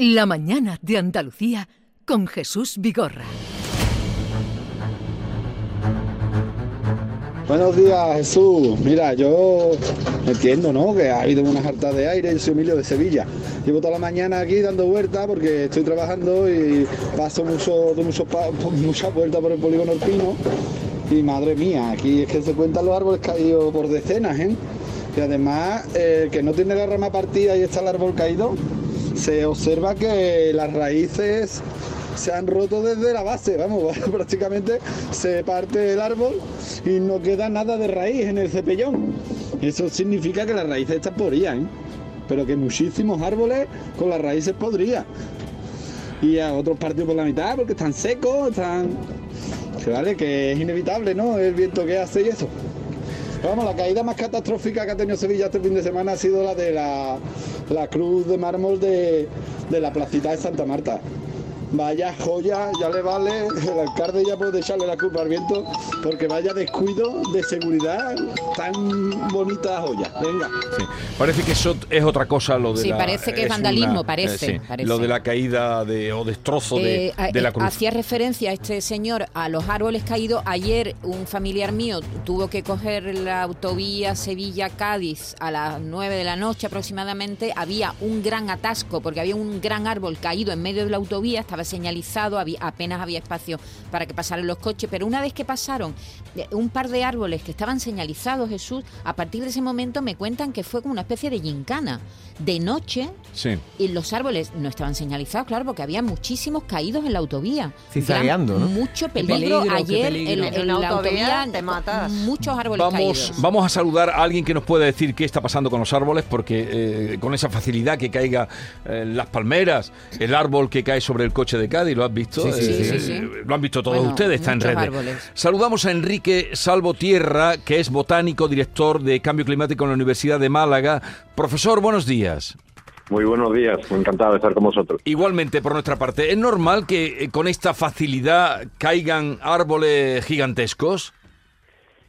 La mañana de Andalucía con Jesús Vigorra. Buenos días, Jesús. Mira, yo entiendo, ¿no? Que ha habido unas hartas de aire. Yo soy Emilio de Sevilla. Llevo toda la mañana aquí dando vueltas porque estoy trabajando y paso mucho, mucho, muchas vueltas por el polígono alpino. Y madre mía, aquí es que se cuentan los árboles caídos por decenas, ¿eh? Y además, el que no tiene la rama partida y está el árbol caído, se observa que las raíces se han roto desde la base, vamos, prácticamente se parte el árbol y no queda nada de raíz en el cepellón. Eso significa que las raíces están podridas, ¿eh? pero que muchísimos árboles con las raíces podridas. Y a otros partidos por la mitad porque están secos, están... Que vale, que es inevitable, ¿no? El viento que hace y eso. Vamos, la caída más catastrófica que ha tenido Sevilla este fin de semana ha sido la de la, la cruz de mármol de, de la placita de Santa Marta. Vaya joya, ya le vale, el alcalde ya puede echarle la culpa al viento, porque vaya descuido de seguridad, tan bonita joya. Venga. Sí. Parece que eso es otra cosa lo de Sí, la- parece que es una- vandalismo, eh, parece, sí, parece. Lo de la caída de, o destrozo de, Eh, a- de la eh, cruz. Hacía referencia este señor a los árboles caídos. Ayer un familiar mío tuvo que coger la autovía Sevilla-Cádiz a las 9 de la noche aproximadamente. Había un gran atasco porque había un gran árbol caído en medio de la autovía, estaba señalizado, apenas había espacio para que pasaran los coches. Pero una vez que pasaron eh, un par de árboles que estaban señalizados, Jesús, a partir de ese momento me cuentan que fue como una especie de gincana. De noche, Sí. y los árboles no estaban señalizados, claro, porque había muchísimos caídos en la autovía. Cizagueando, Gran- ¿no? Mucho peligro. Ayer peligro. en, En en una la autovía te matas. muchos árboles Vamos, caídos. vamos a saludar a alguien que nos pueda decir qué está pasando con los árboles, porque eh, con esa facilidad que caiga eh, las palmeras, el árbol que cae sobre el coche de Cádiz, ¿lo has visto? Sí, sí, Eh, sí, sí. Lo han visto todos Bueno, ustedes, está en redes. árboles. Saludamos a Enrique Salvo Tierra, que es botánico, director de Cambio Climático en la Universidad de Málaga. Profesor, buenos días. Muy buenos días, encantado de estar con vosotros. Igualmente, por nuestra parte, ¿es normal que eh, con esta facilidad caigan árboles gigantescos?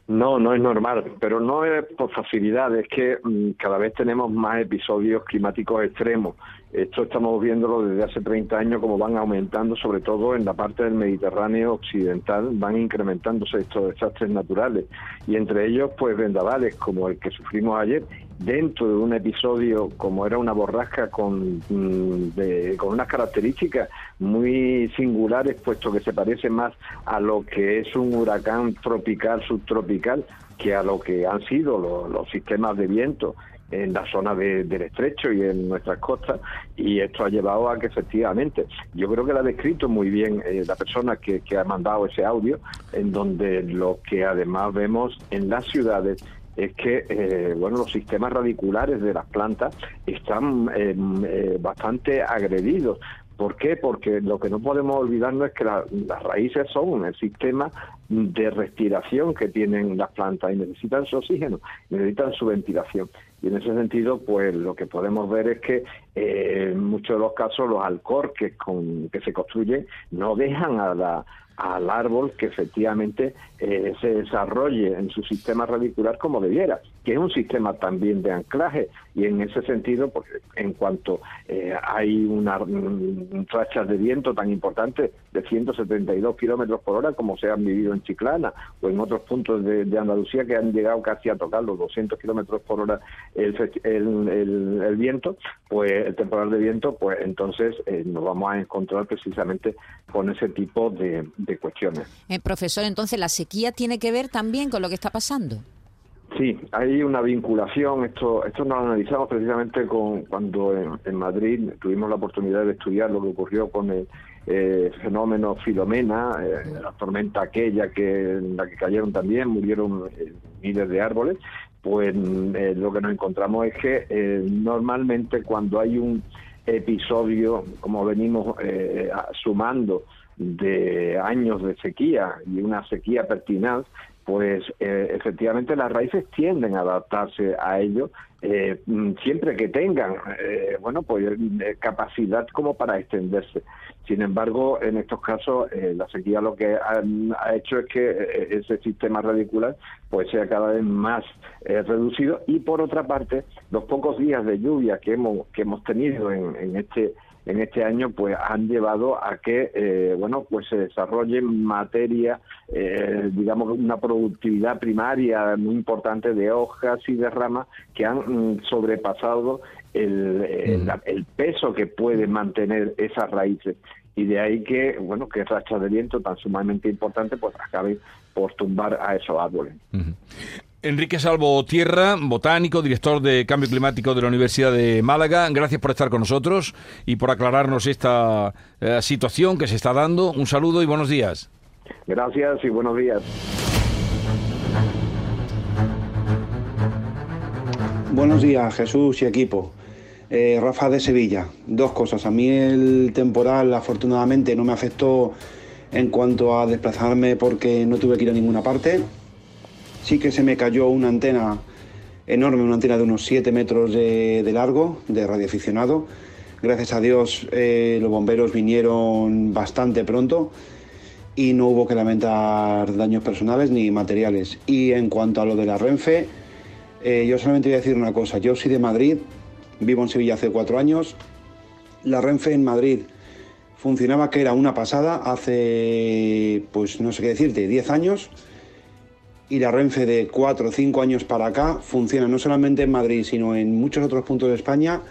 No, no es normal, pero no es por facilidad, es que mm, cada vez tenemos más episodios climáticos extremos. Esto estamos viéndolo desde hace 30 años, como van aumentando, sobre todo en la parte del Mediterráneo occidental, van incrementándose estos desastres naturales. Y entre ellos, pues vendavales como el que sufrimos ayer, dentro de un episodio como era una borrasca con, mm, con unas características muy singulares, puesto que se parece más a lo que es un huracán tropical, subtropical, que a lo que han sido lo- los sistemas de viento en la zona de- del estrecho y en nuestras costas y esto ha llevado a que efectivamente yo creo que lo ha descrito muy bien eh, la persona que, ha mandado ese audio en donde lo que además vemos en las ciudades es que eh, bueno los sistemas radiculares de las plantas están eh, eh, bastante agredidos ¿Por qué? Porque lo que no podemos olvidarnos es que la- las raíces son el sistema de respiración que tienen las plantas y necesitan su oxígeno, necesitan su ventilación. Y en ese sentido, pues lo que podemos ver es que eh, en muchos de los casos los alcorques con, que se construyen no dejan a la- al árbol que efectivamente eh, se desarrolle en su sistema radicular como debiera, que es un sistema también de anclaje. Y en ese sentido, pues, en cuanto eh, hay una rachas de viento tan importantes de 172 kilómetros por hora como se han vivido en Chiclana o en otros puntos de Andalucía que han llegado casi a tocar los 200 kilómetros por hora el, el, el- el viento, pues el temporal de viento, pues entonces eh, nos vamos a encontrar precisamente con ese tipo de, de cuestiones. Eh, profesor, entonces la sequía tiene que ver también con lo que está pasando. Sí, hay una vinculación. Esto, esto nos lo analizamos precisamente con cuando en, en Madrid tuvimos la oportunidad de estudiar lo que ocurrió con el eh, fenómeno Filomena, eh, la tormenta aquella que en la que cayeron también, murieron eh, miles de árboles. Pues eh, lo que nos encontramos es que eh, normalmente cuando hay un episodio, como venimos eh, sumando, de años de sequía y una sequía pertinaz, pues eh, efectivamente las raíces tienden a adaptarse a ello eh, mm, siempre que tengan eh, bueno pues eh, capacidad como para extenderse. Sin embargo en estos casos eh, la sequía lo que ha, ha hecho es que ese sistema radicular pues sea cada vez más reducido. Y por otra parte los pocos días de lluvia que hemos que hemos tenido en, en este en este año pues han llevado a que eh, bueno pues se desarrolle materia eh, digamos una productividad primaria muy importante de hojas y de ramas que han mm, sobrepasado el, el, peso que pueden mantener esas raíces. Y de ahí que bueno que rachas de viento tan sumamente importante pues acabe por tumbar a esos árboles. Enrique Salvo Tierra, botánico, director de Cambio Climático de la Universidad de Málaga, gracias por estar con nosotros y por aclararnos esta eh, situación que se está dando. Un saludo y buenos días. Gracias y buenos días. Buenos días, Jesús y equipo. Eh, Rafa de Sevilla. Dos cosas. A mí el temporal, afortunadamente, no me afectó en cuanto a desplazarme porque no tuve que ir a ninguna parte sí que se me cayó una antena enorme, una antena de unos 7 metros de, largo, de radioaficionado. Gracias a Dios eh, los bomberos vinieron bastante pronto y no hubo que lamentar daños personales ni materiales. Y en cuanto a lo de la Renfe, eh, yo solamente voy a decir una cosa. Yo soy de Madrid, vivo en Sevilla hace cuatro años. La Renfe en Madrid funcionaba que era una pasada hace, pues no sé qué decirte, 10 años y la Renfe de 4 o 5 años para acá funciona no solamente en Madrid, sino en muchos otros puntos de España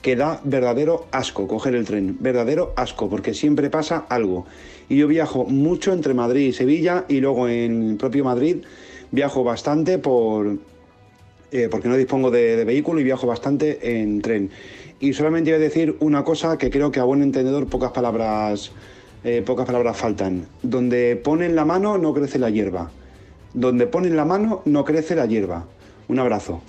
que da verdadero asco coger el tren, verdadero asco, porque siempre pasa algo. Y yo viajo mucho entre Madrid y Sevilla y luego en el propio Madrid viajo bastante por, eh, porque no dispongo de, vehículo y viajo bastante en tren. Y solamente voy a decir una cosa que creo que a buen entendedor pocas palabras, eh, pocas palabras faltan. Donde ponen la mano no crece la hierba. Donde ponen la mano no crece la hierba. Un abrazo.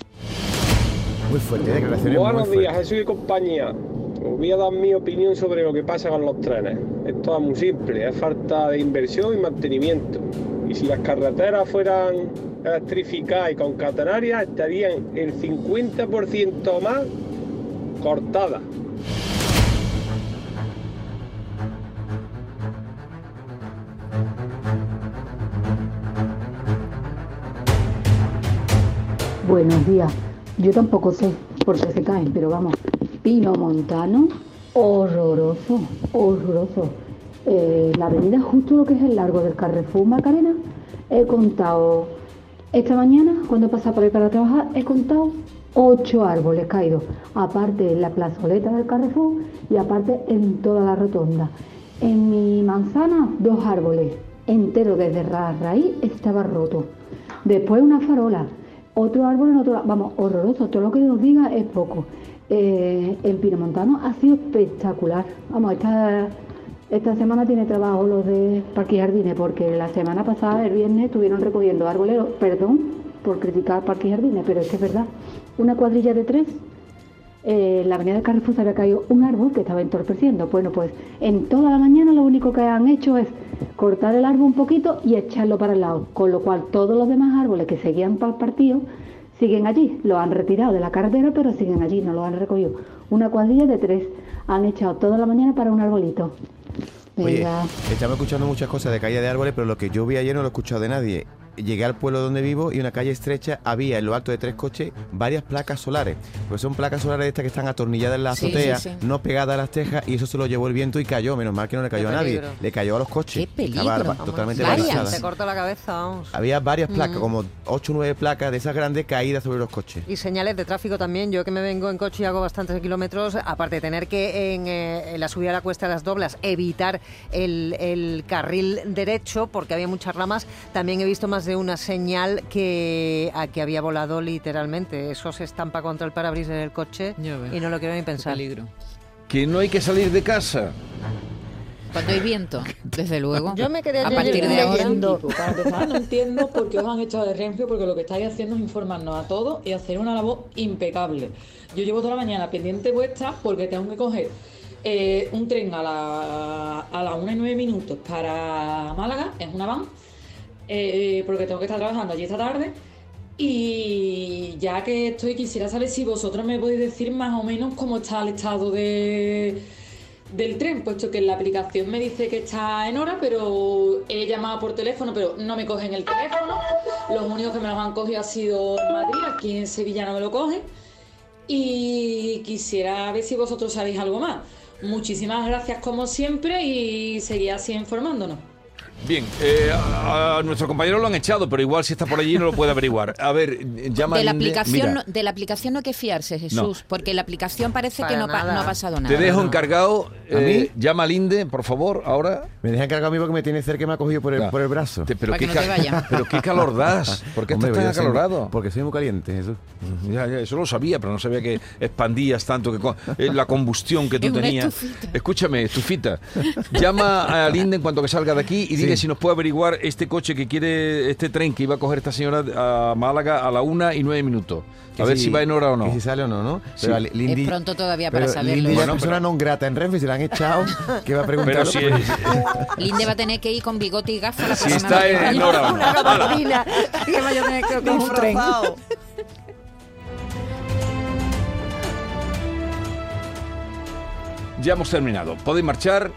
Muy fuerte, declaraciones Buenos días, Jesús y compañía. Os voy a dar mi opinión sobre lo que pasa con los trenes. Esto es muy simple, es falta de inversión y mantenimiento. Y si las carreteras fueran electrificadas y con catenarias, estarían el 50% más cortadas. Buenos días. Yo tampoco sé por qué se caen, pero vamos. Pino montano, horroroso, horroroso. Eh, la avenida justo lo que es el largo del Carrefour Macarena, he contado esta mañana, cuando he pasado por ahí para trabajar, he contado ocho árboles caídos, aparte en la plazoleta del Carrefour y aparte en toda la rotonda. En mi manzana, dos árboles, entero desde raíz estaba roto. Después una farola, otro árbol en otro vamos, horroroso, todo lo que nos diga es poco. Eh, en Pinomontano ha sido espectacular. Vamos, esta, esta semana tiene trabajo los de Parque y Jardines, porque la semana pasada, el viernes, estuvieron recogiendo árboles, perdón por criticar Parque y Jardines, pero es que es verdad. Una cuadrilla de tres eh, en la avenida de Carrefour se había caído un árbol que estaba entorpeciendo. Bueno, pues en toda la mañana lo único que han hecho es cortar el árbol un poquito y echarlo para el lado, con lo cual todos los demás árboles que seguían para el partido siguen allí. Lo han retirado de la carretera, pero siguen allí, no lo han recogido. Una cuadrilla de tres han echado toda la mañana para un arbolito. Oye, estamos escuchando muchas cosas de caída de árboles, pero lo que yo vi ayer no lo he escuchado de nadie llegué al pueblo donde vivo y una calle estrecha había en lo alto de tres coches varias placas solares. Pues son placas solares estas que están atornilladas en la azotea, no pegadas a las tejas y eso se lo llevó el viento y cayó. Menos mal que no le cayó a nadie, le cayó a los coches. Qué peligro. totalmente Se cortó la cabeza, vamos. Había varias placas, mm. como ocho o nueve placas de esas grandes caídas sobre los coches. Y señales de tráfico también. Yo que me vengo en coche y hago bastantes kilómetros, aparte de tener que en, eh, la subida a la cuesta de las doblas evitar el, el carril derecho porque había muchas ramas, también he visto más de una señal que, a que había volado literalmente. Eso se estampa contra el parabrisas del coche y no lo quiero ni pensar. Peligro. Que no hay que salir de casa. Cuando hay viento, desde luego. Yo me quedé a partir de ahora. no entiendo por qué os han echado de Renfe, porque lo que estáis haciendo es informarnos a todos y hacer una labor impecable. Yo llevo toda la mañana pendiente vuestra porque tengo que coger eh, un tren a la, a las 1 y 9 minutos para Málaga, es una van, eh, porque tengo que estar trabajando allí esta tarde. Y ya que estoy, quisiera saber si vosotros me podéis decir más o menos cómo está el estado de, del tren, puesto que la aplicación me dice que está en hora, pero he llamado por teléfono, pero no me cogen el teléfono. Los únicos que me lo han cogido ha sido en Madrid, aquí en Sevilla no me lo cogen. Y quisiera ver si vosotros sabéis algo más Muchísimas gracias como siempre y seguid así informándonos. Bien, eh, a, a nuestro compañero lo han echado, pero igual si está por allí no lo puede averiguar. A ver, llama De la, aplicación, no- de la aplicación no hay que fiarse, Jesús, No. porque la aplicación parece que no, pa- nada. no ha pasado nada. te dejo no. encargado. ¿A mí? eh, llama al Inde, por favor, ahora. Me deja encargado a mí porque me tiene cerca y me ha cogido por el, Claro. por el brazo. Te- pero, Para qué que no te ca- vaya. pero qué calor das. ¿Por qué Hombre, estás tan yo soy muy- acalorado? Porque soy muy caliente, Jesús. Ya, ya, eso lo sabía, pero no sabía que expandías tanto, que co- eh, la combustión que tú Es una tenías. estufita. Escúchame, estufita. Llama a Linde en cuanto que salga de aquí y dile Sí. si nos puede averiguar este coche que quiere, este tren que iba a coger esta señora a Málaga a la una y nueve minutos. A Que ver si va en hora o no. que si sale o no, ¿no? Sí. Pero a Lindy- Es pronto todavía para pero saberlo. Lindy ya Bueno, es persona pero- non grata en Renfe, se la han echado, que va a preguntar. Pero si, Linde va a tener que ir con bigote y gafas la si está en vaya. hora o no. Una gasolina que vaya a tener que coger un tren. Ya hemos terminado. Podéis marchar